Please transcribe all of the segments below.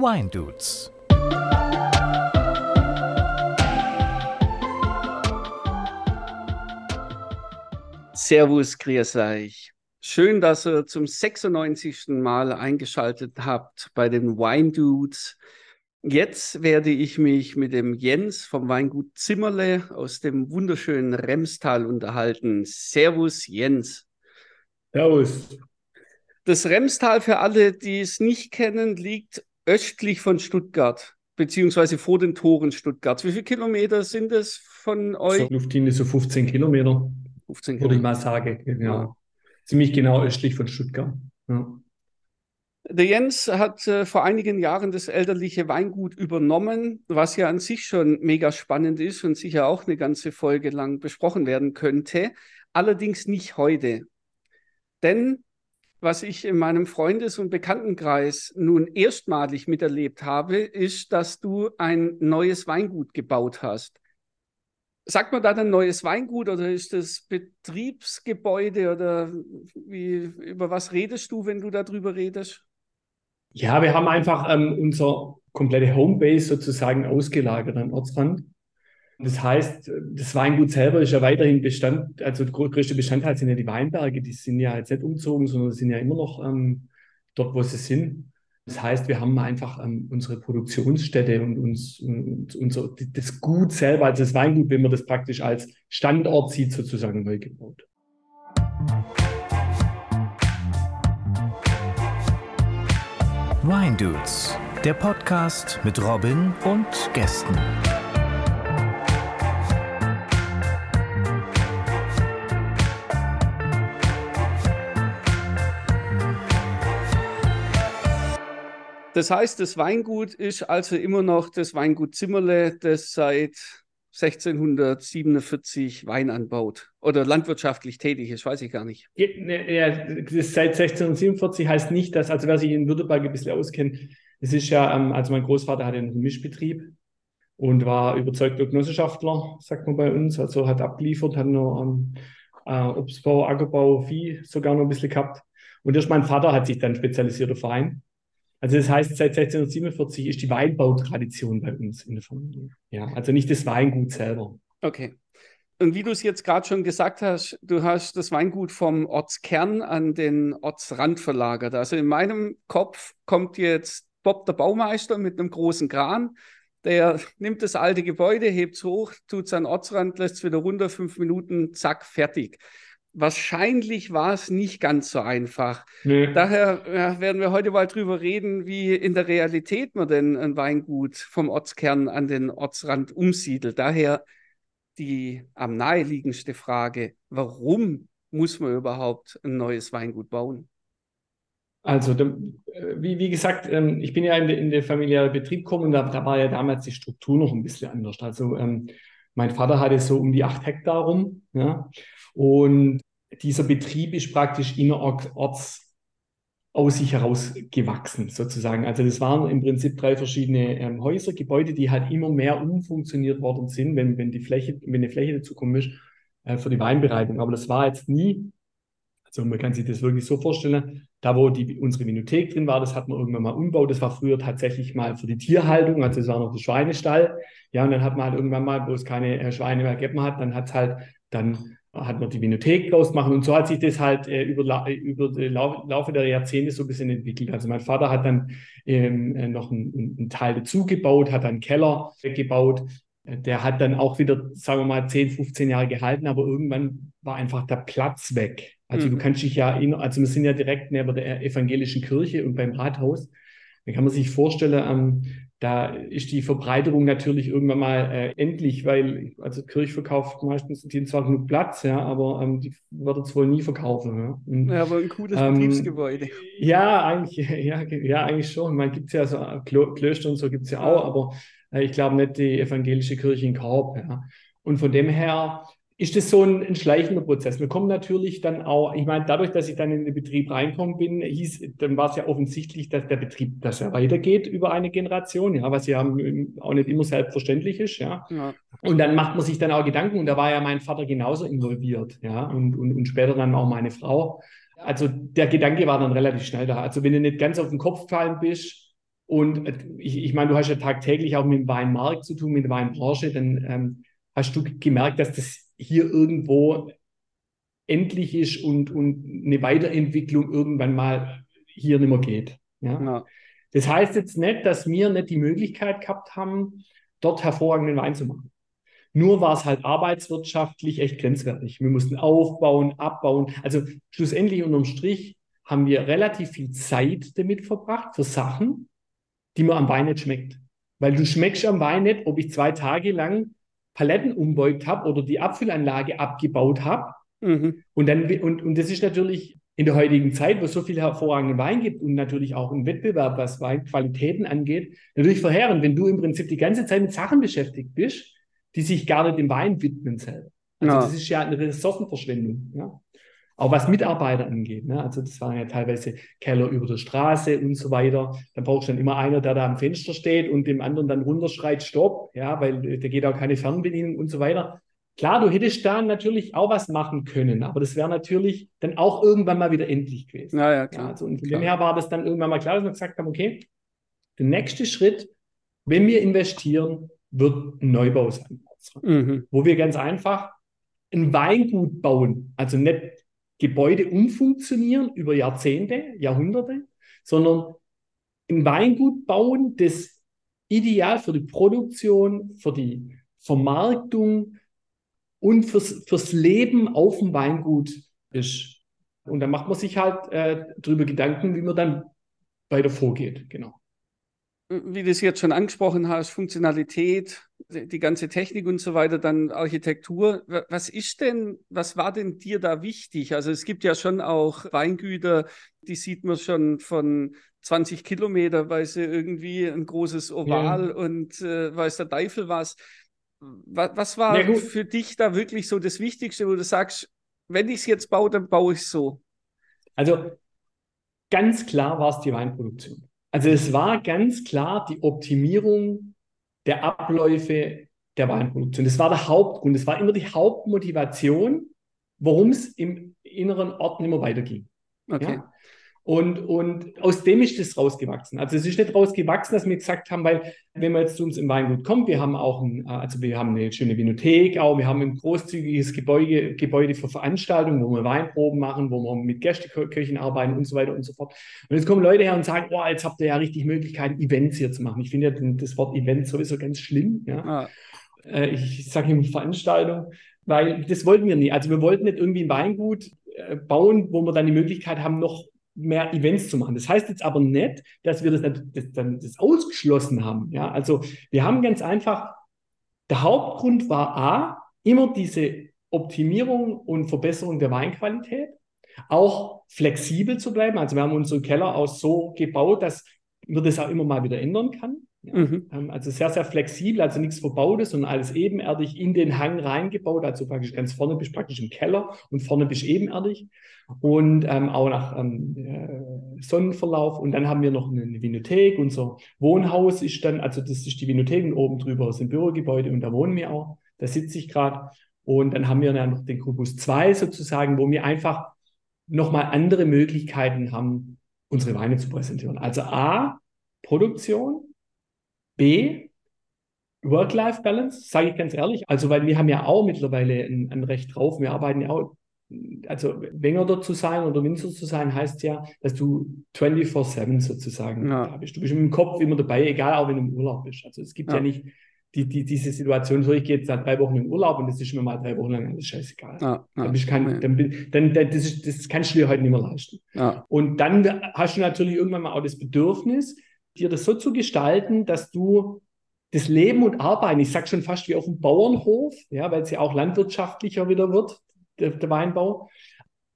Wine Dudes. Servus, grüß euch. Schön, dass ihr zum 96. Mal eingeschaltet habt bei den Wine Dudes. Jetzt werde ich mich mit dem Jens vom Weingut Zimmerle aus dem wunderschönen Remstal unterhalten. Servus, Jens. Servus. Das Remstal, für alle, die es nicht kennen, liegt östlich von Stuttgart, beziehungsweise vor den Toren Stuttgarts. Wie viele Kilometer sind es von euch? So, Luftlinie so 15 Kilometer. 15 Würde ich Kilometer. mal sagen. Ja. Ziemlich genau östlich von Stuttgart. Ja. Der Jens hat äh, vor einigen Jahren das elterliche Weingut übernommen, was ja an sich schon mega spannend ist und sicher auch eine ganze Folge lang besprochen werden könnte. Allerdings nicht heute. Denn was ich in meinem Freundes- und Bekanntenkreis nun erstmalig miterlebt habe, ist, dass du ein neues Weingut gebaut hast. Sagt man da ein neues Weingut oder ist das Betriebsgebäude oder wie, über was redest du, wenn du darüber redest? ja, wir haben einfach ähm, unsere komplette Homebase sozusagen ausgelagert an Ortsrand. Das heißt, das Weingut selber ist ja weiterhin Bestand, also der größte Bestandteil sind ja die Weinberge, die sind ja jetzt nicht umzogen, sondern sind ja immer noch ähm, dort, wo sie sind. Das heißt, wir haben einfach ähm, unsere Produktionsstätte und uns und unser, das Gut selber, also das Weingut, wenn man das praktisch als Standort sieht, sozusagen neu gebaut. Wine Dudes, der Podcast mit Robin und Gästen. Das heißt, das Weingut ist also immer noch das Weingut Zimmerle, das seit 1647 Wein anbaut oder landwirtschaftlich tätig ist, weiß ich gar nicht. Ja, ne, seit 1647 heißt nicht, dass, also wer sich in Württemberg ein bisschen auskennt, es ist ja, ähm, also mein Großvater hatte einen Mischbetrieb und war überzeugter Genossenschaftler, sagt man bei uns, also hat abgeliefert, hat noch ähm, äh, Obstbau, Ackerbau, Vieh sogar noch ein bisschen gehabt. Und erst mein Vater hat sich dann spezialisiert auf Wein. Also das heißt, seit 1647 ist die Weinbautradition bei uns in der Familie. Ja, also nicht das Weingut selber. Okay. Und wie du es jetzt gerade schon gesagt hast, du hast das Weingut vom Ortskern an den Ortsrand verlagert. Also in meinem Kopf kommt jetzt Bob der Baumeister mit einem großen Kran, der nimmt das alte Gebäude, hebt es hoch, tut es an den Ortsrand, lässt es wieder runter, fünf Minuten, zack, fertig. Wahrscheinlich war es nicht ganz so einfach. Nee. Daher ja, werden wir heute mal drüber reden, wie in der Realität man denn ein Weingut vom Ortskern an den Ortsrand umsiedelt. Daher die am naheliegendste Frage, warum muss man überhaupt ein neues Weingut bauen? Also, äh, wie, wie gesagt, ähm, ich bin ja in den in der familiären Betrieb gekommen und da, da war ja damals die Struktur noch ein bisschen anders. Also, ähm, mein Vater hatte so um die acht Hektar rum, ja, und dieser Betrieb ist praktisch innerorts aus sich heraus gewachsen, sozusagen. Also, das waren im Prinzip drei verschiedene ähm, Häuser, Gebäude, die halt immer mehr umfunktioniert worden sind, wenn, wenn die Fläche, wenn eine Fläche dazukommen ist, äh, für die Weinbereitung. Aber das war jetzt nie also man kann sich das wirklich so vorstellen, da wo die, unsere Vinothek drin war, das hat man irgendwann mal umgebaut. Das war früher tatsächlich mal für die Tierhaltung, also es war noch der Schweinestall. Ja, und dann hat man halt irgendwann mal, wo es keine äh, Schweine mehr gegeben hat, dann hat halt, dann hat man die Vinothek draus gemacht und so hat sich das halt äh, über, la- über den Lau Laufe der Jahrzehnte so ein bisschen entwickelt. Also mein Vater hat dann ähm, äh, noch einen, einen Teil dazu gebaut, hat dann einen Keller gebaut. Äh, Der hat dann auch wieder, sagen wir mal, 10, 15 Jahre gehalten, aber irgendwann war einfach der Platz weg. Also Mhm. du kannst dich ja, in, also wir sind ja direkt neben der evangelischen Kirche und beim Rathaus. Da kann man sich vorstellen, ähm, da ist die Verbreiterung natürlich irgendwann mal äh, endlich, weil also Kirche verkauft meistens die zwar genug Platz, ja, aber ähm, die wird es wohl nie verkaufen. Ja. Und, Ja, aber ein cooles Ähm, Betriebsgebäude. ja, eigentlich, ja, ja, eigentlich schon. Man gibt es ja so Klo Klöster und so gibt es ja auch, aber äh, ich glaube nicht die evangelische Kirche in Korb. Ja. Und von dem her ist das so ein, ein schleichender Prozess. Wir kommen natürlich dann auch, ich meine, dadurch, dass ich dann in den Betrieb reinkommen bin, hieß, dann war es ja offensichtlich, dass der Betrieb, dass er weitergeht über eine Generation, ja, was ja auch nicht immer selbstverständlich ist, ja. Ja. Und dann macht man sich dann auch Gedanken und da war ja mein Vater genauso involviert, ja, und, und, und später dann auch meine Frau. Also der Gedanke war dann relativ schnell da. Also wenn du nicht ganz auf den Kopf gefallen bist Und äh, ich, ich meine, du hast ja tagtäglich auch mit dem Weinmarkt zu tun, mit der Weinbranche, dann ähm, hast du gemerkt, dass das hier irgendwo endlich ist und, und eine Weiterentwicklung irgendwann mal hier nicht mehr geht. Ja? ja. Das heißt jetzt nicht, dass wir nicht die Möglichkeit gehabt haben, dort hervorragenden Wein zu machen. Nur war es halt arbeitswirtschaftlich echt grenzwertig. Wir mussten aufbauen, abbauen. Also schlussendlich unterm Strich haben wir relativ viel Zeit damit verbracht für Sachen, die man am Wein nicht schmeckt. Weil du schmeckst am Wein nicht, ob ich zwei Tage lang Paletten umbeugt habe oder die Abfüllanlage abgebaut habe. Mhm. Und, dann, und, und das ist natürlich in der heutigen Zeit, wo es so viel hervorragenden Wein gibt und natürlich auch ein Wettbewerb, was Weinqualitäten angeht, natürlich verheerend, wenn du im Prinzip die ganze Zeit mit Sachen beschäftigt bist, die sich gar nicht dem Wein widmen selber. Also ja. das ist ja eine Ressourcenverschwendung. Ja? Auch was Mitarbeiter angeht. Ne? Also das waren ja teilweise Keller über der Straße und so weiter. Dann brauchst du dann immer einer, der da am Fenster steht und dem anderen dann runterschreit, stopp, ja, weil da geht auch keine Fernbedienung und so weiter. Klar, du hättest da natürlich auch was machen können, aber das wäre natürlich dann auch irgendwann mal wieder endlich gewesen. Ja, ja, klar. Ja, also, und von klar. dem her war das dann irgendwann mal klar, dass wir gesagt haben, okay, der nächste Schritt, wenn wir investieren, wird ein Neubau sein. Mhm. Wo wir ganz einfach ein Weingut bauen, also nicht Gebäude umfunktionieren über Jahrzehnte, Jahrhunderte, sondern ein Weingut bauen, das ideal für die Produktion, für die Vermarktung, und fürs, fürs Leben auf dem Weingut ist. Und da macht man sich halt äh, darüber Gedanken, wie man dann weiter vorgeht. Genau. Wie du es jetzt schon angesprochen hast, Funktionalität, die ganze Technik und so weiter, dann Architektur. Was ist denn, was war denn dir da wichtig? Also es gibt ja schon auch Weingüter, die sieht man schon von 20 Kilometer, weil sie irgendwie ein großes Oval ja. und äh, weiß der Teufel was. Was, was war ja, für dich da wirklich so das Wichtigste, wo du sagst, wenn ich es jetzt baue, dann baue ich es so? Also ganz klar war es die Weinproduktion. Also es war ganz klar die Optimierung der Abläufe der Weinproduktion. Das war der Hauptgrund, das war immer die Hauptmotivation, warum es im inneren Ort nicht mehr weiterging. Okay. Ja? Und, und aus dem ist das rausgewachsen. Also es ist nicht rausgewachsen, dass wir gesagt haben, weil wenn man jetzt zu uns im Weingut kommt, wir haben auch ein, also wir haben eine schöne Vinothek, auch wir haben ein großzügiges Gebäude, Gebäude für Veranstaltungen, wo wir Weinproben machen, wo wir mit Gästeköchen arbeiten und so weiter und so fort. Und jetzt kommen Leute her und sagen, oh, jetzt habt ihr ja richtig Möglichkeiten, Events hier zu machen. Ich finde ja das Wort Event sowieso ganz schlimm. Ja? Ah. Äh, ich sage immer Veranstaltung, weil das wollten wir nie. Also wir wollten nicht irgendwie ein Weingut äh, bauen, wo wir dann die Möglichkeit haben, noch mehr Events zu machen. Das heißt jetzt aber nicht, dass wir das, das, das, ausgeschlossen haben. Ja, also wir haben ganz einfach, der Hauptgrund war A, immer diese Optimierung und Verbesserung der Weinqualität, auch flexibel zu bleiben. Also wir haben unseren Keller auch so gebaut, dass man das auch immer mal wieder ändern kann. Ja, mhm. Ähm, also sehr, sehr flexibel, also nichts Verbautes, sondern alles ebenerdig in den Hang reingebaut. Also praktisch ganz vorne bist du praktisch im Keller und vorne bist du ebenerdig. Und ähm, auch nach ähm, äh, Sonnenverlauf. Und dann haben wir noch eine, eine Vinothek. Unser Wohnhaus ist dann, also das ist die Vinothek und oben drüber ein Bürogebäude und da wohnen wir auch. Da sitze ich gerade. Und dann haben wir dann noch den Kubus 2 sozusagen, wo wir einfach nochmal andere Möglichkeiten haben, unsere Weine zu präsentieren. Also A, Produktion, B, Work-Life-Balance, sage ich ganz ehrlich. Also, weil wir haben ja auch mittlerweile ein, ein Recht drauf. Wir arbeiten ja auch, also Wenger zu sein oder Winzer zu sein, heißt ja, dass du 24-7 sozusagen ja. da bist. Du bist im Kopf immer dabei, egal auch wenn du im Urlaub bist. Also es gibt ja, ja nicht die, die, diese Situation, so ich gehe jetzt seit drei Wochen in Urlaub und das ist mir mal drei Wochen lang alles scheißegal. Ja, dann, bist kein, dann, dann, dann, das, ist, das kannst du dir heute nicht mehr leisten. Und dann hast du natürlich irgendwann mal auch das Bedürfnis, dir das so zu gestalten, dass du das Leben und Arbeiten, ich sage schon fast wie auf dem Bauernhof, ja, weil es ja auch landwirtschaftlicher wieder wird, der, der, Weinbau,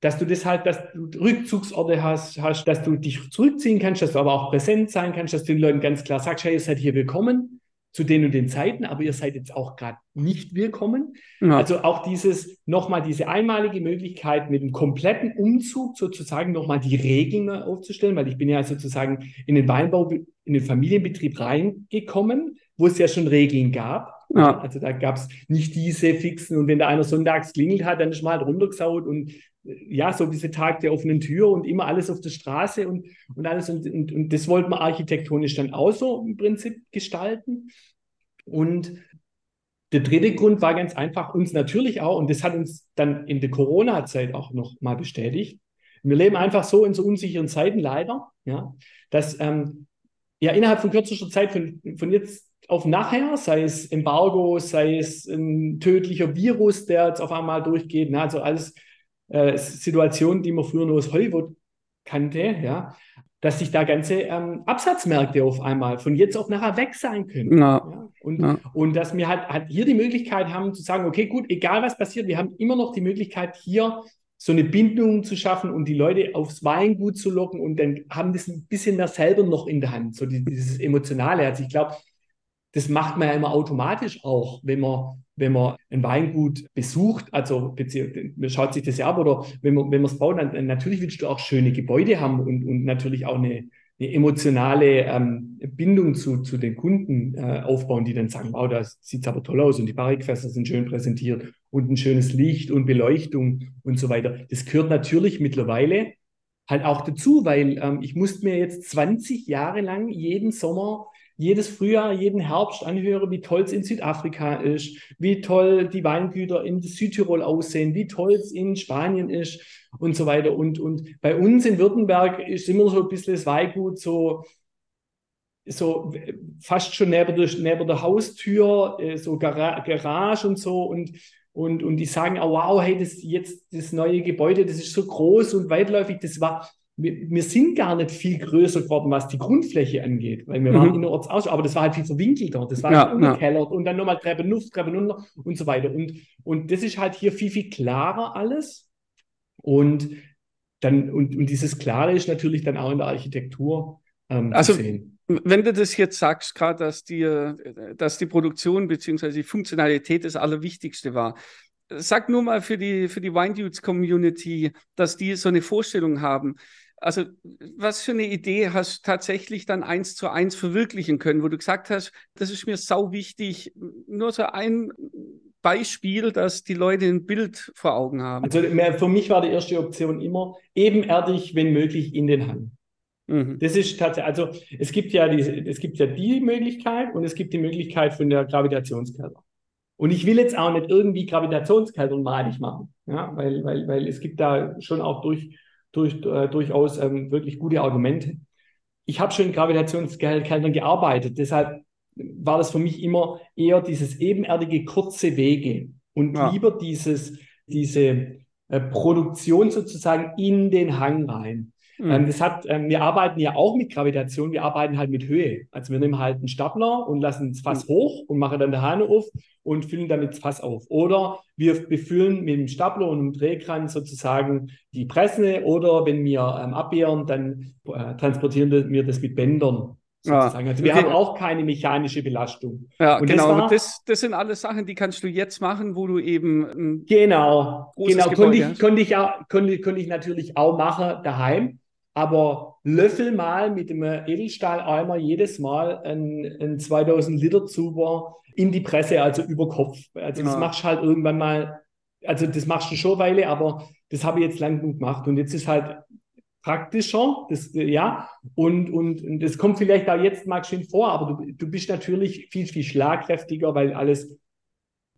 dass du das halt, dass du Rückzugsorte hast, hast, dass du dich zurückziehen kannst, dass du aber auch präsent sein kannst, dass du den Leuten ganz klar sagst, hey, ihr seid hier willkommen zu den und den Zeiten, aber ihr seid jetzt auch gerade nicht willkommen. Ja. Also auch dieses, nochmal diese einmalige Möglichkeit mit einem kompletten Umzug sozusagen nochmal die Regeln aufzustellen, weil ich bin ja sozusagen in den Weinbau, in den Familienbetrieb reingekommen, wo es ja schon Regeln gab. Ja. Also da gab es nicht diese fixen und wenn da einer sonntags klingelt hat, dann ist man halt runtergesaut und ja, so diese Tag der offenen Tür und immer alles auf der Straße und, und alles. Und, und, und das wollten wir architektonisch dann auch so im Prinzip gestalten. Und der dritte Grund war ganz einfach, uns natürlich auch, und das hat uns dann in der Corona-Zeit auch noch mal bestätigt. Wir leben einfach so in so unsicheren Zeiten leider, ja, dass ähm, ja innerhalb von kürzester Zeit von, von jetzt auf nachher, sei es Embargo, sei es ein tödlicher Virus, der jetzt auf einmal durchgeht, ne, also alles äh, Situationen, die man früher nur aus Hollywood kannte, ja, dass sich da ganze ähm, Absatzmärkte auf einmal von jetzt auf nachher weg sein können. Ja. ja? Und, ja. und dass wir halt, halt hier die Möglichkeit haben zu sagen, okay, gut, egal was passiert, wir haben immer noch die Möglichkeit hier so eine Bindung zu schaffen und die Leute aufs Weingut zu locken und dann haben das ein bisschen mehr selber noch in der Hand, so dieses Emotionale. Also ich glaube, das macht man ja immer automatisch auch, wenn man wenn man ein Weingut besucht, also man schaut sich das ja ab oder wenn man wenn man es baut, dann natürlich willst du auch schöne Gebäude haben und, und natürlich auch eine, eine emotionale ähm, Bindung zu, zu den Kunden äh, aufbauen, die dann sagen, wow, das sieht aber toll aus und die Barrikfässer sind schön präsentiert und ein schönes Licht und Beleuchtung und so weiter. Das gehört natürlich mittlerweile halt auch dazu, weil ähm, ich musste mir jetzt 20 Jahre lang jeden Sommer jedes Frühjahr, jeden Herbst anhöre, wie toll es in Südafrika ist, wie toll die Weingüter in Südtirol aussehen, wie toll es in Spanien ist und so weiter. Und, und bei uns in Württemberg ist immer so ein bisschen das Weingut so, so fast schon neben der, neben der Haustür, äh, so Gara Garage und so. Und, und, und die sagen, oh, wow, hey, das jetzt das neue Gebäude, das ist so groß und weitläufig. Das war, wir, wir, sind gar nicht viel größer geworden, was die Grundfläche angeht, weil wir mhm. waren innerorts aus, aber das war halt viel verwinkelter, das war ja, halt umgekellert ja. und dann nochmal Treppe Nuft, Treppe runter und so weiter. Und, und das ist halt hier viel, viel klarer alles. Und dann, und, und dieses Klare ist natürlich dann auch in der Architektur ähm, also, zu sehen. Wenn du das jetzt sagst, gerade dass die, dass die Produktion bzw. die Funktionalität das Allerwichtigste war, sag nur mal für die, für die Wine Dudes Community, dass die so eine Vorstellung haben. Also, was für eine Idee hast du tatsächlich dann eins zu eins verwirklichen können, wo du gesagt hast, das ist mir sau wichtig, nur so ein Beispiel, dass die Leute ein Bild vor Augen haben. Also für mich war die erste Option immer ebenerdig, wenn möglich, in den Hang. Mhm. Das ist tatsächlich, also es gibt ja diese, es gibt ja die Möglichkeit und es gibt die Möglichkeit von der Gravitationskälte. Und ich will jetzt auch nicht irgendwie Gravitationskälte malig machen, ja, weil, weil, weil es gibt da schon auch durch, durch, äh, durchaus ähm, wirklich gute Argumente. Ich habe schon in Gravitationskältern gearbeitet, deshalb war das für mich immer eher dieses ebenerdige kurze Wege und ja. lieber dieses, diese äh, Produktion sozusagen in den Hang rein. Mhm. Ähm, das hat, ähm, wir arbeiten ja auch mit Gravitation, wir arbeiten halt mit Höhe. Also wir nehmen halt einen Stapler und lassen das Fass mhm. hoch und machen dann die Hahn auf und füllen damit das Fass auf. Oder wir befüllen mit dem Stapler und einem Drehkran sozusagen die Presse oder wenn wir ähm, abwehren, dann äh, transportieren wir das mit Bändern. Sozusagen. Also wir okay. haben auch keine mechanische Belastung. Ja, und genau. Das, war, das, das, sind alles Sachen, die kannst du jetzt machen, wo du eben genau, genau konnte ich, konnte ich auch, konnte, konnte ich natürlich auch machen daheim. Aber löffel mal mit dem Edelstahleimer jedes Mal ein, ein 2000 Liter Zuber in die Presse, also über Kopf. Also ja. das machst du halt irgendwann mal, also das machst du schon Weile, aber das habe ich jetzt lang genug gemacht. Und jetzt ist halt praktischer, das, ja, und, und, und das kommt vielleicht auch jetzt mal schön vor, aber du, du bist natürlich viel, viel schlagkräftiger, weil alles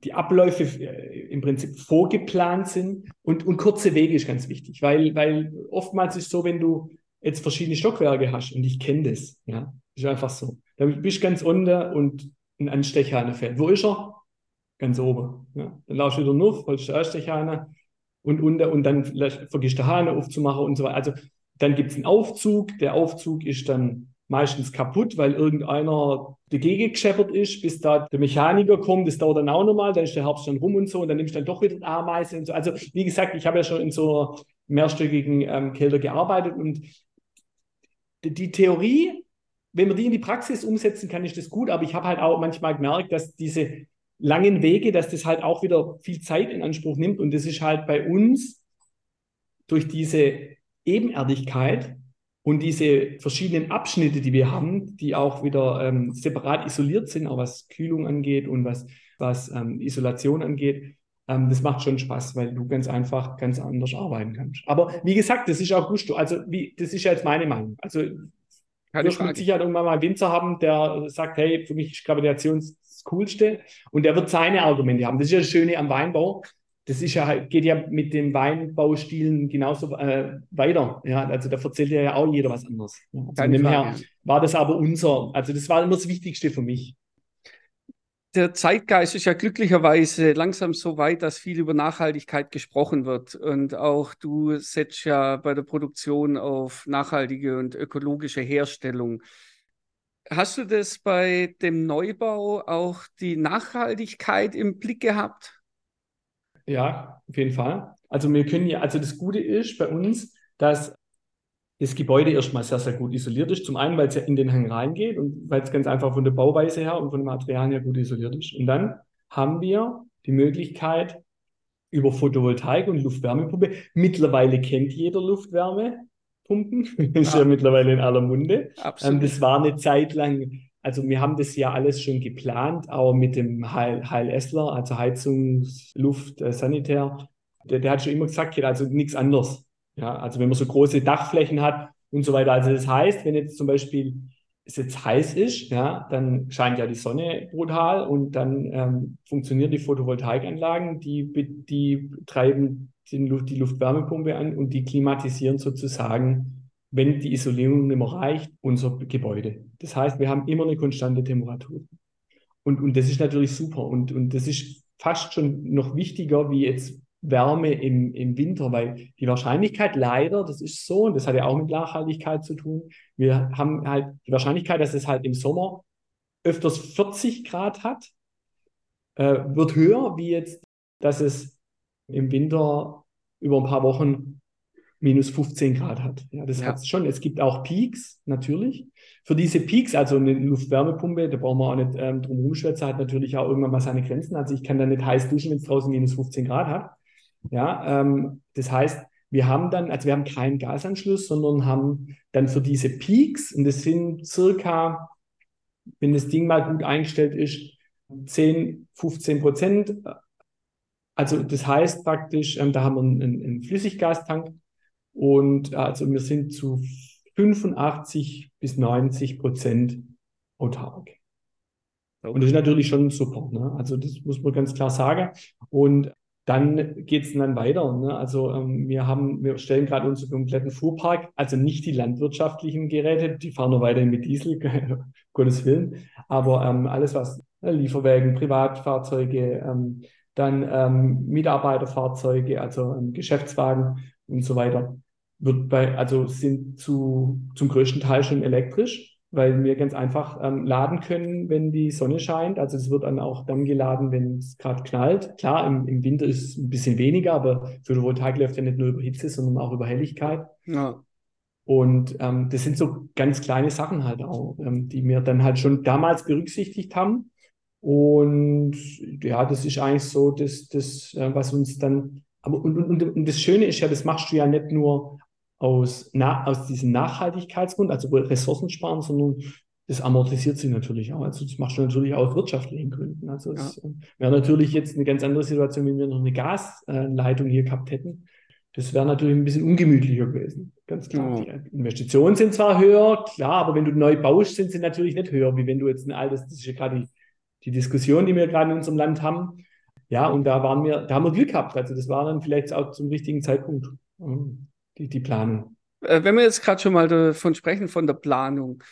die Abläufe äh, im Prinzip vorgeplant sind und, und kurze Wege ist ganz wichtig, weil, weil oftmals ist es so, wenn du jetzt verschiedene Stockwerke hast und ich kenne das, ja, ist einfach so. Dann bist du ganz unten und ein Anstecher fällt. Wo ist er? Ganz oben. Ja. Dann laufst du wieder nur, holst du Anstecher und unten und dann vergisst der Hahn aufzumachen und so weiter. Also dann gibt es einen Aufzug. Der Aufzug ist dann meistens kaputt, weil irgendeiner dagegen gescheppert ist, bis da der Mechaniker kommt. Das dauert dann auch nochmal, dann ist der Herbst schon rum und so und dann nimmst du dann doch wieder Ameise und so. Also wie gesagt, ich habe ja schon in so einer mehrstöckigen ähm, Kälte gearbeitet und die Theorie, wenn man die in die Praxis umsetzen kann, ist das gut, aber ich habe halt auch manchmal gemerkt, dass diese langen Wege, dass das halt auch wieder viel Zeit in Anspruch nimmt und das ist halt bei uns durch diese Ebenerdigkeit und diese verschiedenen Abschnitte, die wir haben, die auch wieder ähm, separat isoliert sind, auch was Kühlung angeht und was, was ähm, Isolation angeht, ähm, das macht schon Spaß, weil du ganz einfach ganz anders arbeiten kannst. Aber wie gesagt, das ist auch Gusto. Also wie, das ist ja jetzt meine Meinung. Also Keine wirst mit. Sicherheit irgendwann mal einen Winzer haben, der sagt, hey, für mich ist Gravitation das Coolste und der wird seine Argumente haben. Das ist ja das Schöne am Weinbau. Das ist ja, geht ja mit den Weinbaustilen genauso äh, weiter. Ja, also da erzählt ja auch jeder was anderes. Ja, also von dem her war das aber unser, also das war immer das Wichtigste für mich. Der Zeitgeist ist ja glücklicherweise langsam so weit, dass viel über Nachhaltigkeit gesprochen wird. Und auch du setzt ja bei der Produktion auf nachhaltige und ökologische Herstellung. Hast du das bei dem Neubau auch die Nachhaltigkeit im Blick gehabt? Ja, auf jeden Fall. Also wir können ja, also das Gute ist bei uns, dass das Gebäude erstmal sehr, sehr gut isoliert ist. Zum einen, weil es ja in den Hang reingeht und weil es ganz einfach von der Bauweise her und von den Materialien her gut isoliert ist. Und dann haben wir die Möglichkeit über Photovoltaik und Luftwärmepumpe. Mittlerweile kennt jeder Luftwärmepumpen. ist ja Ja. mittlerweile in aller Munde. Ähm, Absolut. das war eine Zeit lang, also wir haben das ja alles schon geplant, auch mit dem Heil, HLSler, also Heizungs-, Luft-, äh, Sanitär. Der, der hat schon immer gesagt, also nichts anderes. Ja, also wenn man so große Dachflächen hat und so weiter. Also das heißt, wenn jetzt zum Beispiel es jetzt heiß ist, ja, dann scheint ja die Sonne brutal und dann ähm, funktionieren die Photovoltaikanlagen, die, die treiben den Luft, die Luftwärmepumpe an und die klimatisieren sozusagen, wenn die Isolierung nicht mehr reicht, unser Gebäude. Das heißt, wir haben immer eine konstante Temperatur. Und, und das ist natürlich super. Und, und das ist fast schon noch wichtiger wie jetzt Wärme im, im Winter, weil die Wahrscheinlichkeit leider, das ist so, und das hat ja auch mit Nachhaltigkeit zu tun, wir haben halt die Wahrscheinlichkeit, dass es halt im Sommer öfters 40 Grad hat, äh, wird höher, wie jetzt, dass es im Winter über ein paar Wochen minus 15 Grad hat. Ja, das Ja. hat es schon. Es gibt auch Peaks, natürlich. Für diese Peaks, also eine Luftwärmepumpe, da brauchen wir auch nicht ähm, drum rumschwätzen, hat natürlich auch irgendwann mal seine Grenzen. Also ich kann da nicht heiß duschen, wenn es draußen minus 15 Grad hat. Ja, ähm, das heißt, wir haben dann, also wir haben keinen Gasanschluss, sondern haben dann für diese Peaks, und das sind circa, wenn das Ding mal gut eingestellt ist, 10, 15 Prozent. Also das heißt praktisch, ähm, da haben wir einen, einen, einen Flüssiggastank und äh, also wir sind zu 85 bis 90 Prozent autark. Und das ist natürlich schon super. Ne? Also das muss man ganz klar sagen. Und dann geht es dann weiter. Ne? Also ähm, wir haben, wir stellen gerade unseren kompletten Fuhrpark, also nicht die landwirtschaftlichen Geräte, die fahren nur weiterhin mit Diesel, Gottes Willen, aber ähm, alles was äh, Lieferwägen, Privatfahrzeuge, ähm, dann ähm, Mitarbeiterfahrzeuge, also ähm, Geschäftswagen und so weiter, wird bei, also sind zu, zum größten Teil schon elektrisch weil wir ganz einfach ähm, laden können, wenn die Sonne scheint. Also es wird dann auch dann geladen, wenn es gerade knallt. Klar, im, im Winter ist es ein bisschen weniger, aber Photovoltaik läuft ja nicht nur über Hitze, sondern auch über Helligkeit. Ja. Und ähm, das sind so ganz kleine Sachen halt auch, ähm, die wir dann halt schon damals berücksichtigt haben. Und ja, das ist eigentlich so, das, das äh, was uns dann, aber und, und, und das Schöne ist ja, das machst du ja nicht nur aus, na, aus diesem Nachhaltigkeitsgrund, also Ressourcen sparen, sondern das amortisiert sich natürlich auch. Also das machst du natürlich auch aus wirtschaftlichen Gründen. Also es äh, wäre natürlich jetzt eine ganz andere Situation, wenn wir noch eine Gasleitung hier gehabt hätten. Das wäre natürlich ein bisschen ungemütlicher gewesen. Ganz klar. Ja. Die Investitionen sind zwar höher, klar, aber wenn du neu baust, sind sie natürlich nicht höher, wie wenn du jetzt ein altes, das ist ja gerade die, die Diskussion, die wir gerade in unserem Land haben. Ja, und da waren wir, da haben wir Glück gehabt. Also das war dann vielleicht auch zum richtigen Zeitpunkt. Die, die Planung. Äh, Wenn wir jetzt gerade schon mal davon sprechen, von der Planung,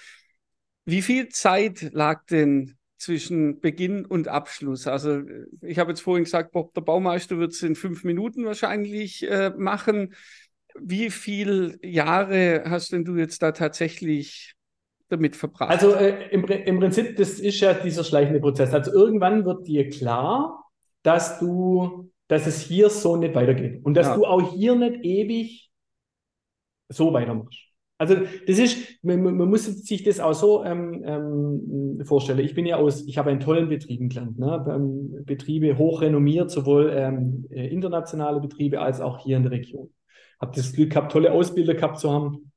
wie viel Zeit lag denn zwischen Beginn und Abschluss? Also äh, ich habe jetzt vorhin gesagt, Bob, der Baumeister wird es in fünf Minuten wahrscheinlich äh, machen. Wie viele Jahre hast denn du jetzt da tatsächlich damit verbracht? Also äh, im, im Prinzip, das ist ja dieser schleichende Prozess. Also irgendwann wird dir klar, dass du, dass es hier so nicht weitergeht und dass Ja. du auch hier nicht ewig so weitermachst. Also das ist, man, man muss sich das auch so ähm, ähm, vorstellen. Ich bin ja aus, ich habe in tollen Betrieben gelernt, ne? Ähm, Betriebe hochrenommiert, sowohl ähm, äh, internationale Betriebe als auch hier in der Region. Habe das Glück gehabt, tolle Ausbilder gehabt zu haben.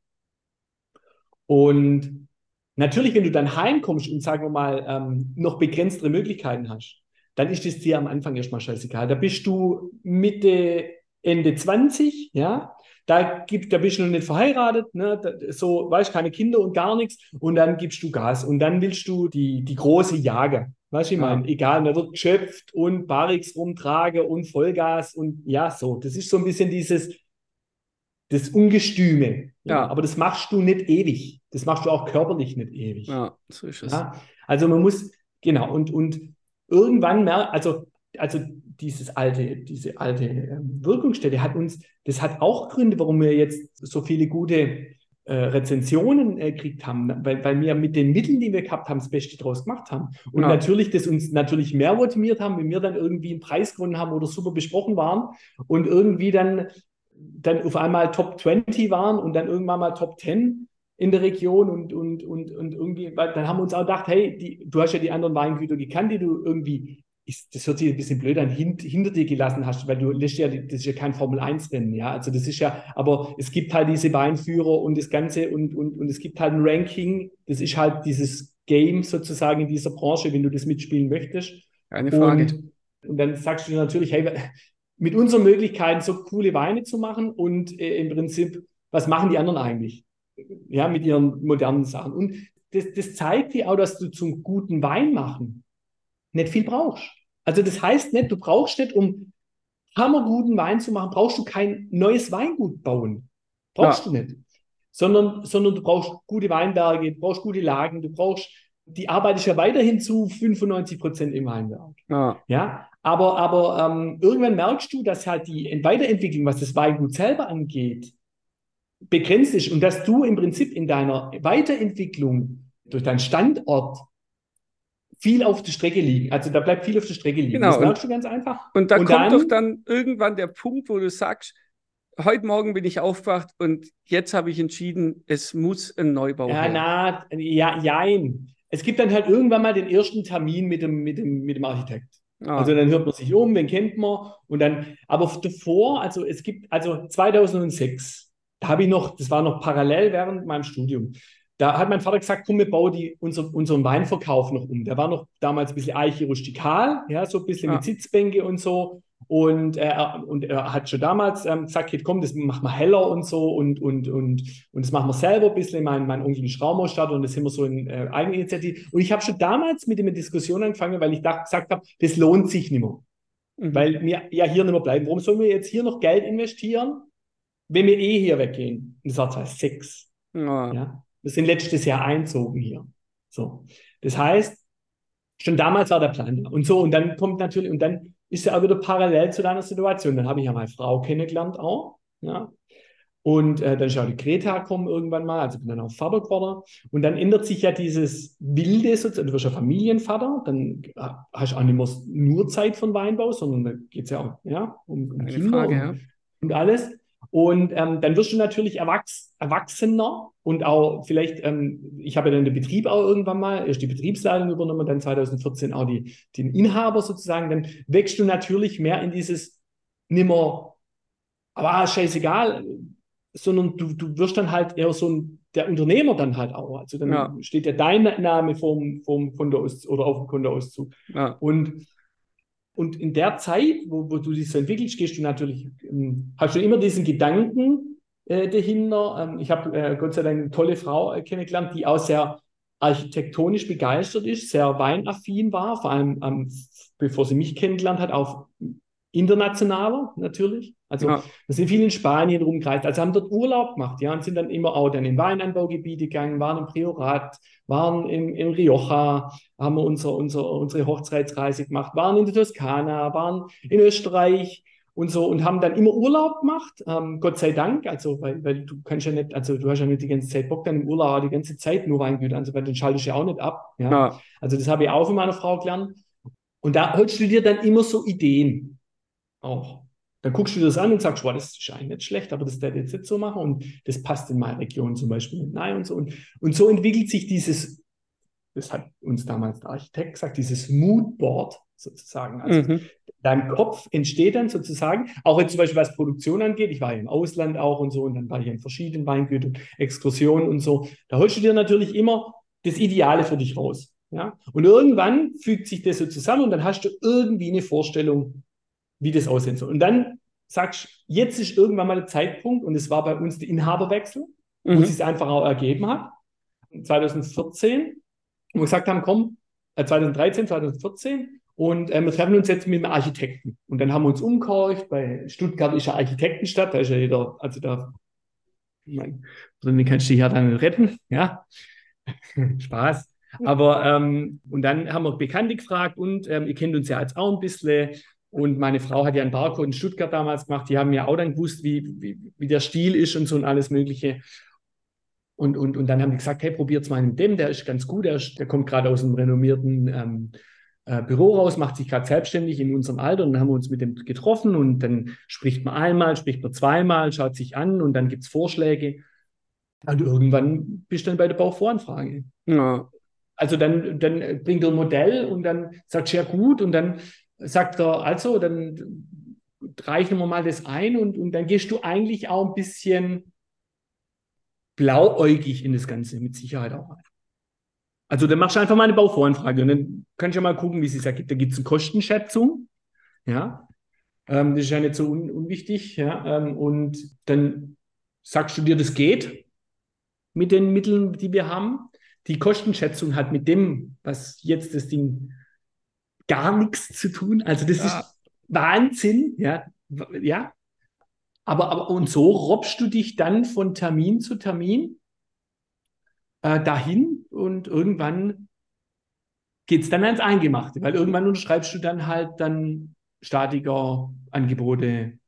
Und natürlich, wenn du dann heimkommst und sagen wir mal ähm, noch begrenztere Möglichkeiten hast, dann ist es dir am Anfang erstmal scheißegal. Da bist du Mitte, Ende 20, ja, da, gibt, da bist du noch nicht verheiratet, ne? Da, so, weißt keine Kinder und gar nichts. Und dann gibst du Gas. Und dann willst du die, die große Jage. Weißt du, ich meine, ja. egal, da wird geschöpft und Barix rumtrage und Vollgas und ja, so. Das ist so ein bisschen dieses, das Ungestüme. Ja. ja. Aber das machst du nicht ewig. Das machst du auch körperlich nicht ewig. Ja, so ist es. Ja? Also man muss, genau, und, und irgendwann mehr, also, also dieses alte, diese alte ähm, Wirkungsstätte hat uns, das hat auch Gründe, warum wir jetzt so viele gute äh, Rezensionen äh, gekriegt haben, weil, weil wir mit den Mitteln, die wir gehabt haben, das Beste draus gemacht haben. Und ja. natürlich, das uns natürlich mehr motiviert haben, wenn wir dann irgendwie einen Preis gewonnen haben oder super besprochen waren und irgendwie dann, dann auf einmal Top 20 waren und dann irgendwann mal Top 10 in der Region und, und, und, und irgendwie, dann haben wir uns auch gedacht, hey, die, du hast ja die anderen Weingüter gekannt, die du irgendwie ist, das hört sich ein bisschen blöd an, hint, hinter dir gelassen hast, weil du lässt ja, das ist ja kein Formel-1-Rennen, ja. Also das ist ja, aber es gibt halt diese Weinführer und das Ganze und, und, und es gibt halt ein Ranking, das ist halt dieses Game sozusagen in dieser Branche, wenn du das mitspielen möchtest. Keine Frage. Und, und dann sagst du natürlich, hey, mit unseren Möglichkeiten so coole Weine zu machen und äh, im Prinzip, was machen die anderen eigentlich? Ja, mit ihren modernen Sachen. Und das, das zeigt dir auch, dass du zum guten Wein machen nicht viel brauchst. Also das heißt nicht, du brauchst nicht, um hammerguten Wein zu machen, brauchst du kein neues Weingut bauen. Brauchst ja. du nicht. Sondern, sondern du brauchst gute Weinberge, du brauchst gute Lagen, du brauchst, die Arbeit ist ja weiterhin zu 95 Prozent im Weinberg. Ja. ja? Aber, aber ähm, irgendwann merkst du, dass halt die Weiterentwicklung, was das Weingut selber angeht, begrenzt ist und dass du im Prinzip in deiner Weiterentwicklung durch deinen Standort viel auf der Strecke liegen. Also da bleibt viel auf der Strecke liegen. Genau. Das merkst du ganz einfach. Und da und kommt dann, doch dann irgendwann der Punkt, wo du sagst, heute Morgen bin ich aufgewacht und jetzt habe ich entschieden, es muss ein Neubau ja, her. Na, ja, jein. Es gibt dann halt irgendwann mal den ersten Termin mit dem, mit dem, mit dem Architekt. Ah. Also dann hört man sich um, wen kennt man und dann, aber davor, also es gibt, also 2006, da habe ich noch, das war noch parallel während meinem Studium, da hat mein Vater gesagt, komm, wir bauen die, unser, unseren Weinverkauf noch um. Der war noch damals ein bisschen eiche-rustikal, ja, so ein bisschen ja. mit Sitzbänke und so. Und er, und er hat schon damals ähm, gesagt, komm, das machen wir heller und so und, und, und, und das machen wir selber ein bisschen. Mein, mein Onkel ist Raumausstatter und das sind wir so in äh, Eigeninitiative. Und ich habe schon damals mit ihm eine Diskussion angefangen, weil ich da gesagt habe, das lohnt sich nicht mehr. Mhm. Weil wir ja hier nicht mehr bleiben. Warum sollen wir jetzt hier noch Geld investieren, wenn wir eh hier weggehen? Und das war 2006. Ja. ja. Wir sind letztes Jahr einzogen hier. So. Das heißt, schon damals war der Plan da. Und so, und dann kommt natürlich, und dann ist ja auch wieder parallel zu deiner Situation. Dann habe ich ja meine Frau kennengelernt auch. Ja. Und äh, dann ist auch die Greta kommen irgendwann mal, also bin dann auch Vater geworden. Und dann ändert sich ja dieses Wilde, sozusagen, du wirst ja Familienvater, dann hast du auch nicht mehr nur Zeit von Weinbau, sondern da geht es ja auch ja, um, um Kinder Frage, und, ja. und alles. Und ähm, dann wirst du natürlich erwachs erwachsener und auch vielleicht, ähm, ich habe ja dann den Betrieb auch irgendwann mal, erst die Betriebsleitung übernommen, dann 2014 auch die, den Inhaber sozusagen, dann wächst du natürlich mehr in dieses nimmer, aber ah, scheißegal, sondern du, du wirst dann halt eher so ein, der Unternehmer dann halt auch. Also dann ja. steht ja dein Name vom, vom Kontoauszug oder auf dem Kontoauszug. Ja. Und und in der Zeit, wo, wo du dich so entwickelst, gehst du natürlich, ähm, hast du immer diesen Gedanken äh, dahinter. Ähm, ich habe äh, Gott sei Dank eine tolle Frau äh, kennengelernt, die auch sehr architektonisch begeistert ist, sehr weinaffin war, vor allem ähm, bevor sie mich kennengelernt hat, auch internationaler natürlich. Also ja. wir sind viel in Spanien rumgereist, also haben dort Urlaub gemacht, ja, und sind dann immer auch dann in Weinanbaugebiete gegangen, waren im Priorat, waren im, im Rioja, haben wir unser, unser, unsere Hochzeitsreise gemacht, waren in der Toskana, waren in Österreich und so und haben dann immer Urlaub gemacht, ähm, Gott sei Dank, also weil, weil du kannst ja nicht, also du hast ja nicht die ganze Zeit Bock dann im Urlaub die ganze Zeit nur Weingüter also weil dann schaltest du ja auch nicht ab. Ja? ja. Also das habe ich auch von meiner Frau gelernt. Und da holst du dir dann immer so Ideen auch. Dann guckst du dir das an und sagst, wow, das ist eigentlich nicht schlecht, aber das ich jetzt nicht so machen und das passt in meine Region zum Beispiel nicht. Nein und so. Und, und so entwickelt sich dieses, das hat uns damals der Architekt gesagt, dieses Moodboard sozusagen. Also mhm. deinem Kopf entsteht dann sozusagen, auch jetzt zum Beispiel was Produktion angeht, ich war ja im Ausland auch und so und dann war ich in verschiedenen Weingütern, Exkursionen und so, da holst du dir natürlich immer das Ideale für dich raus. Ja? Und irgendwann fügt sich das so zusammen und dann hast du irgendwie eine Vorstellung, wie das aussehen soll. Und dann sagst jetzt ist irgendwann mal der Zeitpunkt, und es war bei uns der Inhaberwechsel, mhm. wo es sich einfach auch ergeben hat, 2014, wo wir gesagt haben, komm, 2013, äh, 2014, und äh, wir treffen uns jetzt mit einem Architekten. Und dann haben wir uns umgehorcht, bei Stuttgart ist ja Architektenstadt, da ist ja jeder, also da, ich meine, drin kannst du dich ja dann retten, ja. Spaß. Aber, ähm, und dann haben wir Bekannte gefragt und ähm, ihr kennt uns ja jetzt auch ein bisschen. Und meine Frau hat ja einen Barcode in Stuttgart damals gemacht. Die haben ja auch dann gewusst, wie, wie, wie der Stil ist und so und alles Mögliche. Und, und, und dann haben die gesagt, hey, probiert's mal mit dem, der ist ganz gut, der, ist, der kommt gerade aus einem renommierten ähm, äh, Büro raus, macht sich gerade selbstständig in unserem Alter und dann haben wir uns mit dem getroffen und dann spricht man einmal, spricht man zweimal, schaut sich an und dann gibt es Vorschläge. Und irgendwann bist du dann bei der Bauvoranfrage. Ja. Also dann, dann bringt er ein Modell und dann sagt er, ja gut, und dann sagt er, also, dann reichen wir mal das ein und, und dann gehst du eigentlich auch ein bisschen blauäugig in das Ganze mit Sicherheit auch rein. Also dann machst du einfach mal eine Bauvoranfrage und dann kannst du ja mal gucken, wie es sich ergibt. Da gibt es eine Kostenschätzung, ja, ähm, das ist ja nicht so un unwichtig, ja, ähm, und dann sagst du dir, das geht mit den Mitteln, die wir haben. Die Kostenschätzung hat mit dem, was jetzt das Ding gar nichts zu tun. Also das ja. ist Wahnsinn, ja, ja. Aber, aber und so robbst du dich dann von Termin zu Termin äh, dahin und irgendwann geht es dann ans Eingemachte, weil irgendwann unterschreibst du dann halt dann statiker Angebote,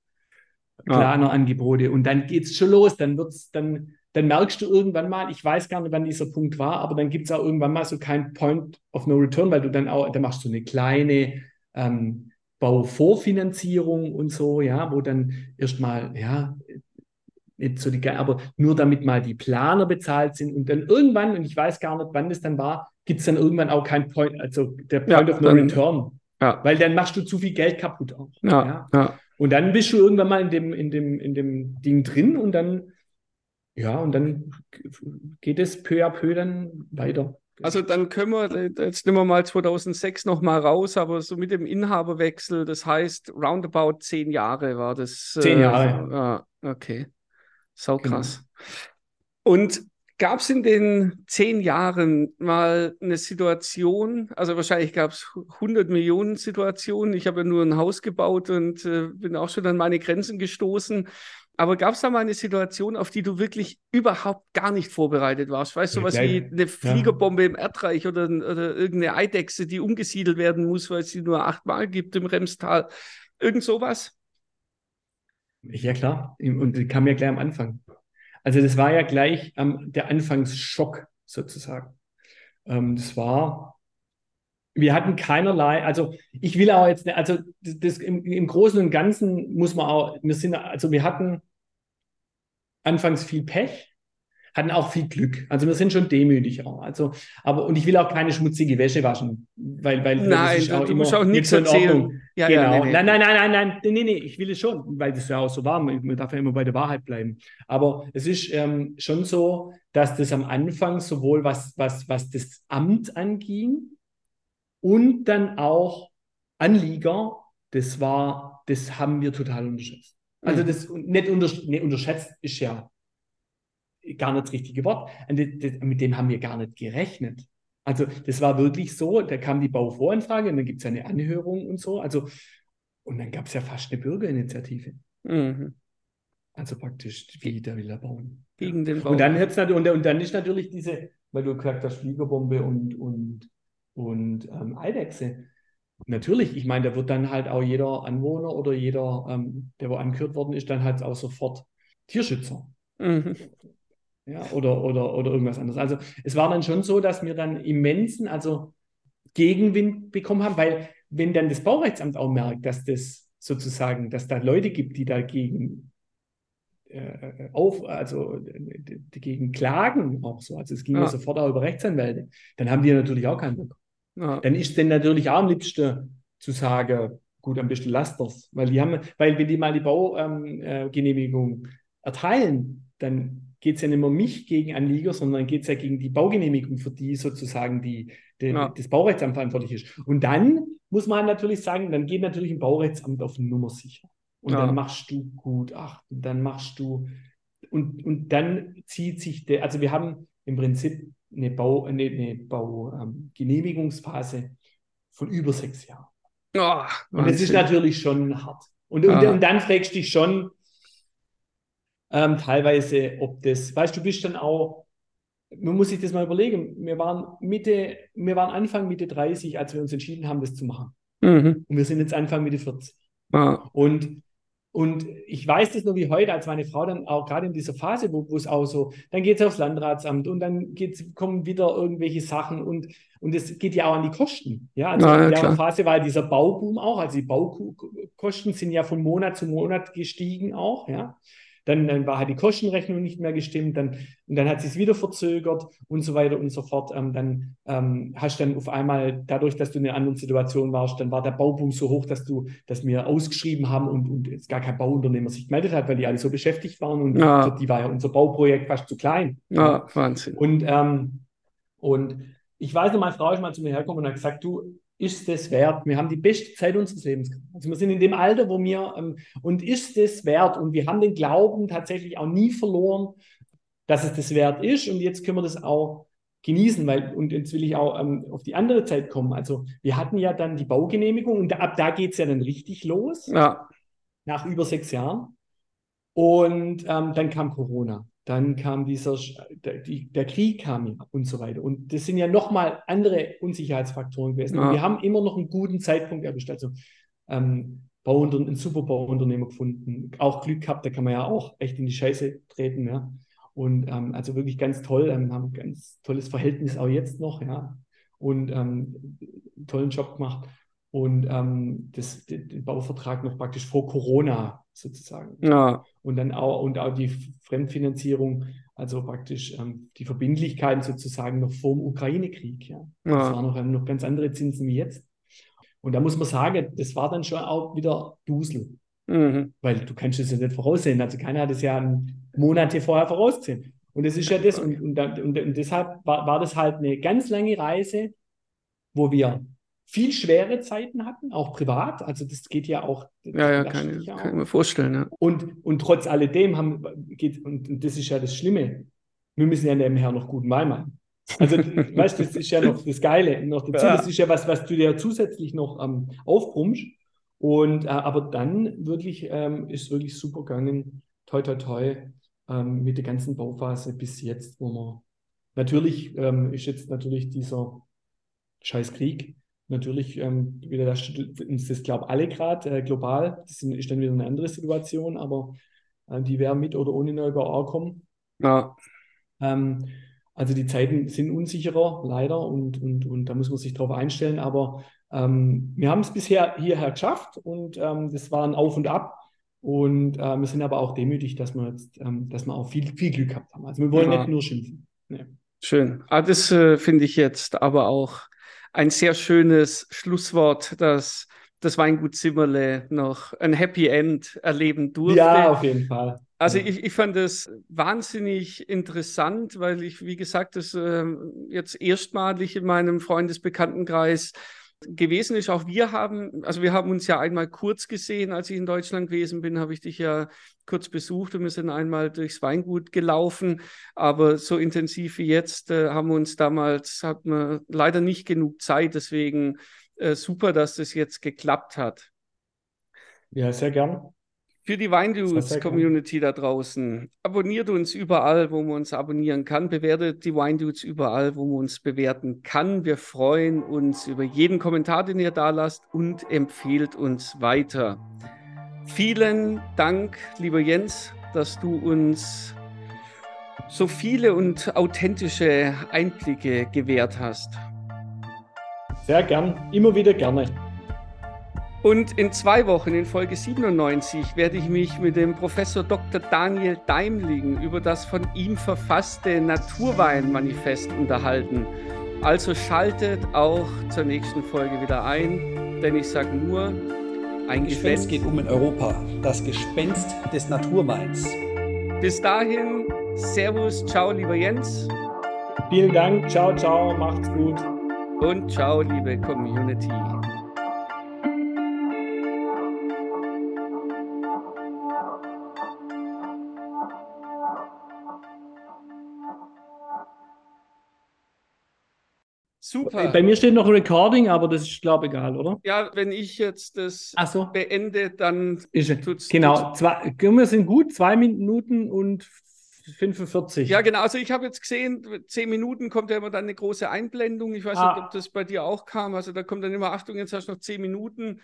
kleiner ja. Angebote und dann geht es schon los, dann wird's, dann, dann merkst du irgendwann mal, ich weiß gar nicht, wann dieser Punkt war, aber dann gibt es auch irgendwann mal so kein Point of No Return, weil du dann auch, da machst du eine kleine ähm, Bauvorfinanzierung und so, ja, wo dann erstmal, ja, nicht so die, aber nur damit mal die Planer bezahlt sind und dann irgendwann, und ich weiß gar nicht, wann das dann war, gibt es dann irgendwann auch kein Point, also der Point ja, of No dann, Return. Ja. Weil dann machst du zu viel Geld kaputt auch. Ja. ja. Und dann bist du irgendwann mal in dem, in dem, in dem Ding drin und dann, ja, und dann geht es peu à peu dann weiter. Also dann können wir, jetzt nehmen wir mal 2006 nochmal raus, aber so mit dem Inhaberwechsel, das heißt roundabout zehn Jahre war das. Zehn Jahre. Äh, ah, okay. Sau genau. krass. Genau. Und gab es in den zehn Jahren mal eine Situation, also wahrscheinlich gab es 100 Millionen Situationen, ich habe ja nur ein Haus gebaut und äh, bin auch schon an meine Grenzen gestoßen, aber gab es da mal eine Situation, auf die du wirklich überhaupt gar nicht vorbereitet warst? Weißt du, ja, was wie eine Fliegerbombe ja. im Erdreich oder, oder irgendeine Eidechse, die umgesiedelt werden muss, weil es sie nur achtmal gibt im Remstal? Irgend sowas? Ja, klar. Und die kam ja gleich am Anfang. Also das war ja gleich ähm, der Anfangsschock sozusagen. Ähm, das war, wir hatten keinerlei, also ich will auch jetzt, also das, das im, im, Großen und Ganzen muss man auch, wir sind, also wir hatten anfangs viel Pech, hatten auch viel Glück. Also wir sind schon demütig auch. Also, aber und ich will auch keine schmutzige Wäsche waschen, weil weil nein, du, du musst auch nichts erzählen. Ja, genau. Ja, nee, nee. Nein, nein, nein, nein, nein, nee, nee, ich will es schon, weil das ja auch so war. Man darf ja immer bei der Wahrheit bleiben. Aber es ist ähm, schon so, dass das am Anfang sowohl was was was das Amt anging und dann auch Anlieger. Das war, das haben wir total unterschätzt. Also mhm. das nicht, untersch nicht unterschätzt ist ja gar nicht das richtige Wort. Mit dem haben wir gar nicht gerechnet. Also das war wirklich so, da kam die Bauvoranfrage und dann gibt es eine Anhörung und so. Also, und dann gab es ja fast eine Bürgerinitiative. Mhm. Also praktisch, wie der will er bauen. Gegen den Bau. Und dann, und, und dann ist natürlich diese, weil du gesagt hast, Fliegerbombe und, und, und ähm, Eidechse. Natürlich, ich meine, da wird dann halt auch jeder Anwohner oder jeder, ähm, der wo angehört worden ist, dann halt auch sofort Tierschützer. Mhm ja, oder, oder, oder irgendwas anderes. Also es war dann schon so, dass wir dann immensen, also Gegenwind bekommen haben, weil wenn dann das Baurechtsamt auch merkt, dass das sozusagen, dass da Leute gibt, die dagegen äh, auf, also dagegen klagen auch so, also es ging ja, ja sofort auch über Rechtsanwälte, dann haben die natürlich auch keinen Bock. Ja. Dann ist es denn natürlich auch am liebsten zu sagen, gut, am besten lasst das, weil die haben, weil wenn die mal die Baugenehmigung ähm, äh, erteilen, dann geht es ja nicht mehr mich gegen Anlieger, sondern geht es ja gegen die Baugenehmigung, für die sozusagen die, die ja. das Baurechtsamt verantwortlich ist. Und dann muss man natürlich sagen, dann geht natürlich ein Baurechtsamt auf Nummer sicher. Und ja. dann machst du Gutachten, dann machst du, und, und dann zieht sich der, also wir haben im Prinzip eine, Bau, eine, eine Baugenehmigungsphase ähm, von über sechs Jahren. Oh, und das ist natürlich schon hart. Und, und, und, dann fragst du dich schon ähm, teilweise, ob das, weißt du, bist dann auch, man muss sich das mal überlegen, wir waren Mitte, wir waren Anfang Mitte 30, als wir uns entschieden haben, das zu machen. Mhm. Und wir sind jetzt Anfang Mitte 40. Ah. Und und ich weiß das nur wie heute, als meine Frau dann auch gerade in dieser Phase, wo, wo es auch so, dann geht es aufs Landratsamt und dann geht's, kommen wieder irgendwelche Sachen und, und es geht ja auch an die Kosten. Ja, also ja, in der klar. Phase war dieser Bauboom auch, also die Baukosten sind ja von Monat zu Monat gestiegen auch, ja. Dann, dann war halt die Kostenrechnung nicht mehr gestimmt, dann, und dann hat sich es wieder verzögert und so weiter und so fort. Ähm, dann ähm, hast du dann auf einmal, dadurch, dass du in einer anderen Situation warst, dann war der Bauboom so hoch, dass du, dass wir ausgeschrieben haben und, und jetzt gar kein Bauunternehmer sich gemeldet hat, weil die alle so beschäftigt waren und ja. für die war ja unser Bauprojekt fast zu klein. Ja, Wahnsinn. Und, ähm, und ich weiß noch, meine Frau ist mal zu mir hergekommen und hat gesagt, du, ist es wert? Wir haben die beste Zeit unseres Lebens. Also wir sind in dem Alter, wo wir, ähm, und ist es wert? Und wir haben den Glauben tatsächlich auch nie verloren, dass es das wert ist. Und jetzt können wir das auch genießen, weil, und jetzt will ich auch ähm, auf die andere Zeit kommen. Also wir hatten ja dann die Baugenehmigung und ab da geht es ja dann richtig los. Ja. Nach über sechs Jahren. Und ähm, dann kam Corona. Dann kam dieser, der, die, der Krieg kam ja und so weiter. Und das sind ja nochmal andere Unsicherheitsfaktoren gewesen. Ja. Und wir haben immer noch einen guten Zeitpunkt erwischt. Also ähm, Bauuntern einen super Bauunternehmer gefunden. Auch Glück gehabt, da kann man ja auch echt in die Scheiße treten. Ja. Und ähm, also wirklich ganz toll, ähm, haben ein ganz tolles Verhältnis auch jetzt noch, ja. Und ähm, einen tollen Job gemacht. Und ähm, das, den Bauvertrag noch praktisch vor Corona sozusagen. Ja. Und dann auch, und auch die Fremdfinanzierung, also praktisch ähm, die Verbindlichkeiten sozusagen noch vor dem Ukraine-Krieg. Ja. ja. Das waren noch, noch ganz andere Zinsen wie jetzt. Und da muss man sagen, das war dann schon auch wieder Dusel. Mhm. Weil du kannst es ja nicht voraussehen. Also keiner hat es ja Monate vorher vorausgesehen. Und das ist ja das. Und, und, und, und deshalb war, war das halt eine ganz lange Reise, wo wir viel schwere Zeiten hatten, auch privat. Also das geht ja auch. Ja, ja, kann, ich, kann ich mir vorstellen. Ja. Und, und trotz alledem haben, geht, und, und das ist ja das Schlimme, wir müssen ja nebenher noch guten Wein machen. Also, weißt du, das ist ja noch das Geile. Noch dazu, ja. Das ist ja was, was du dir zusätzlich noch ähm, aufbrummst. Und, äh, aber dann wirklich ähm, ist wirklich super gegangen, toi, toi, toi, ähm, mit der ganzen Bauphase bis jetzt, wo man natürlich ähm, ist jetzt natürlich dieser scheiß Krieg natürlich ähm, wieder das, das glauben alle gerade äh, global. Das ist dann wieder eine andere Situation, aber äh, die werden mit oder ohne Neubau auch kommen. Ja. Ähm, also die Zeiten sind unsicherer, leider, und, und, und da muss man sich darauf einstellen. Aber ähm, wir haben es bisher hierher geschafft und ähm, das war ein Auf und Ab. Und äh, wir sind aber auch demütig, dass wir jetzt, ähm, dass wir auch viel, viel Glück gehabt haben. Also wir wollen ja. nicht nur schimpfen. Nee. Schön. Ah, das äh, finde ich jetzt aber auch ein sehr schönes Schlusswort, dass das Weingut Zimmerle noch ein Happy End erleben durfte. Ja, auf jeden Fall. Also ich, ich fand das wahnsinnig interessant, weil ich, wie gesagt, das äh, jetzt erstmalig in meinem Freundesbekanntenkreis gewesen ist. Auch wir haben, also wir haben uns ja einmal kurz gesehen, als ich in Deutschland gewesen bin, habe ich dich ja kurz besucht und wir sind einmal durchs Weingut gelaufen. Aber so intensiv wie jetzt äh, haben wir uns damals, hatten wir leider nicht genug Zeit. Deswegen äh, super, dass das jetzt geklappt hat. Ja, sehr gern. Für die Weindudes-Community da draußen, abonniert uns überall, wo man uns abonnieren kann. Bewertet die Weindudes überall, wo man uns bewerten kann. Wir freuen uns über jeden Kommentar, den ihr da lasst und empfehlt uns weiter. Vielen Dank, lieber Jens, dass du uns so viele und authentische Einblicke gewährt hast. Sehr gern, immer wieder gerne. Und in zwei Wochen, in Folge 97, werde ich mich mit dem Professor Dr. Daniel Daimling über das von ihm verfasste Naturweinmanifest unterhalten. Also schaltet auch zur nächsten Folge wieder ein, denn ich sage nur, ein Gespenst geht um in Europa. Das Gespenst des Naturweins. Bis dahin, Servus, ciao, lieber Jens. Vielen Dank, ciao, ciao, macht's gut. Und ciao, liebe Community. Super. Bei mir steht noch Recording, aber das ist, glaube ich, egal, oder? Ja, wenn ich jetzt das so. beende, dann Ist, tut's. genau, zwei, wir sind gut, zwei Minuten und 45. Ja, genau. Also ich habe jetzt gesehen, zehn Minuten kommt ja immer dann eine große Einblendung. Ich weiß Ah. nicht, ob das bei dir auch kam. Also da kommt dann immer, Achtung, jetzt hast du noch zehn Minuten.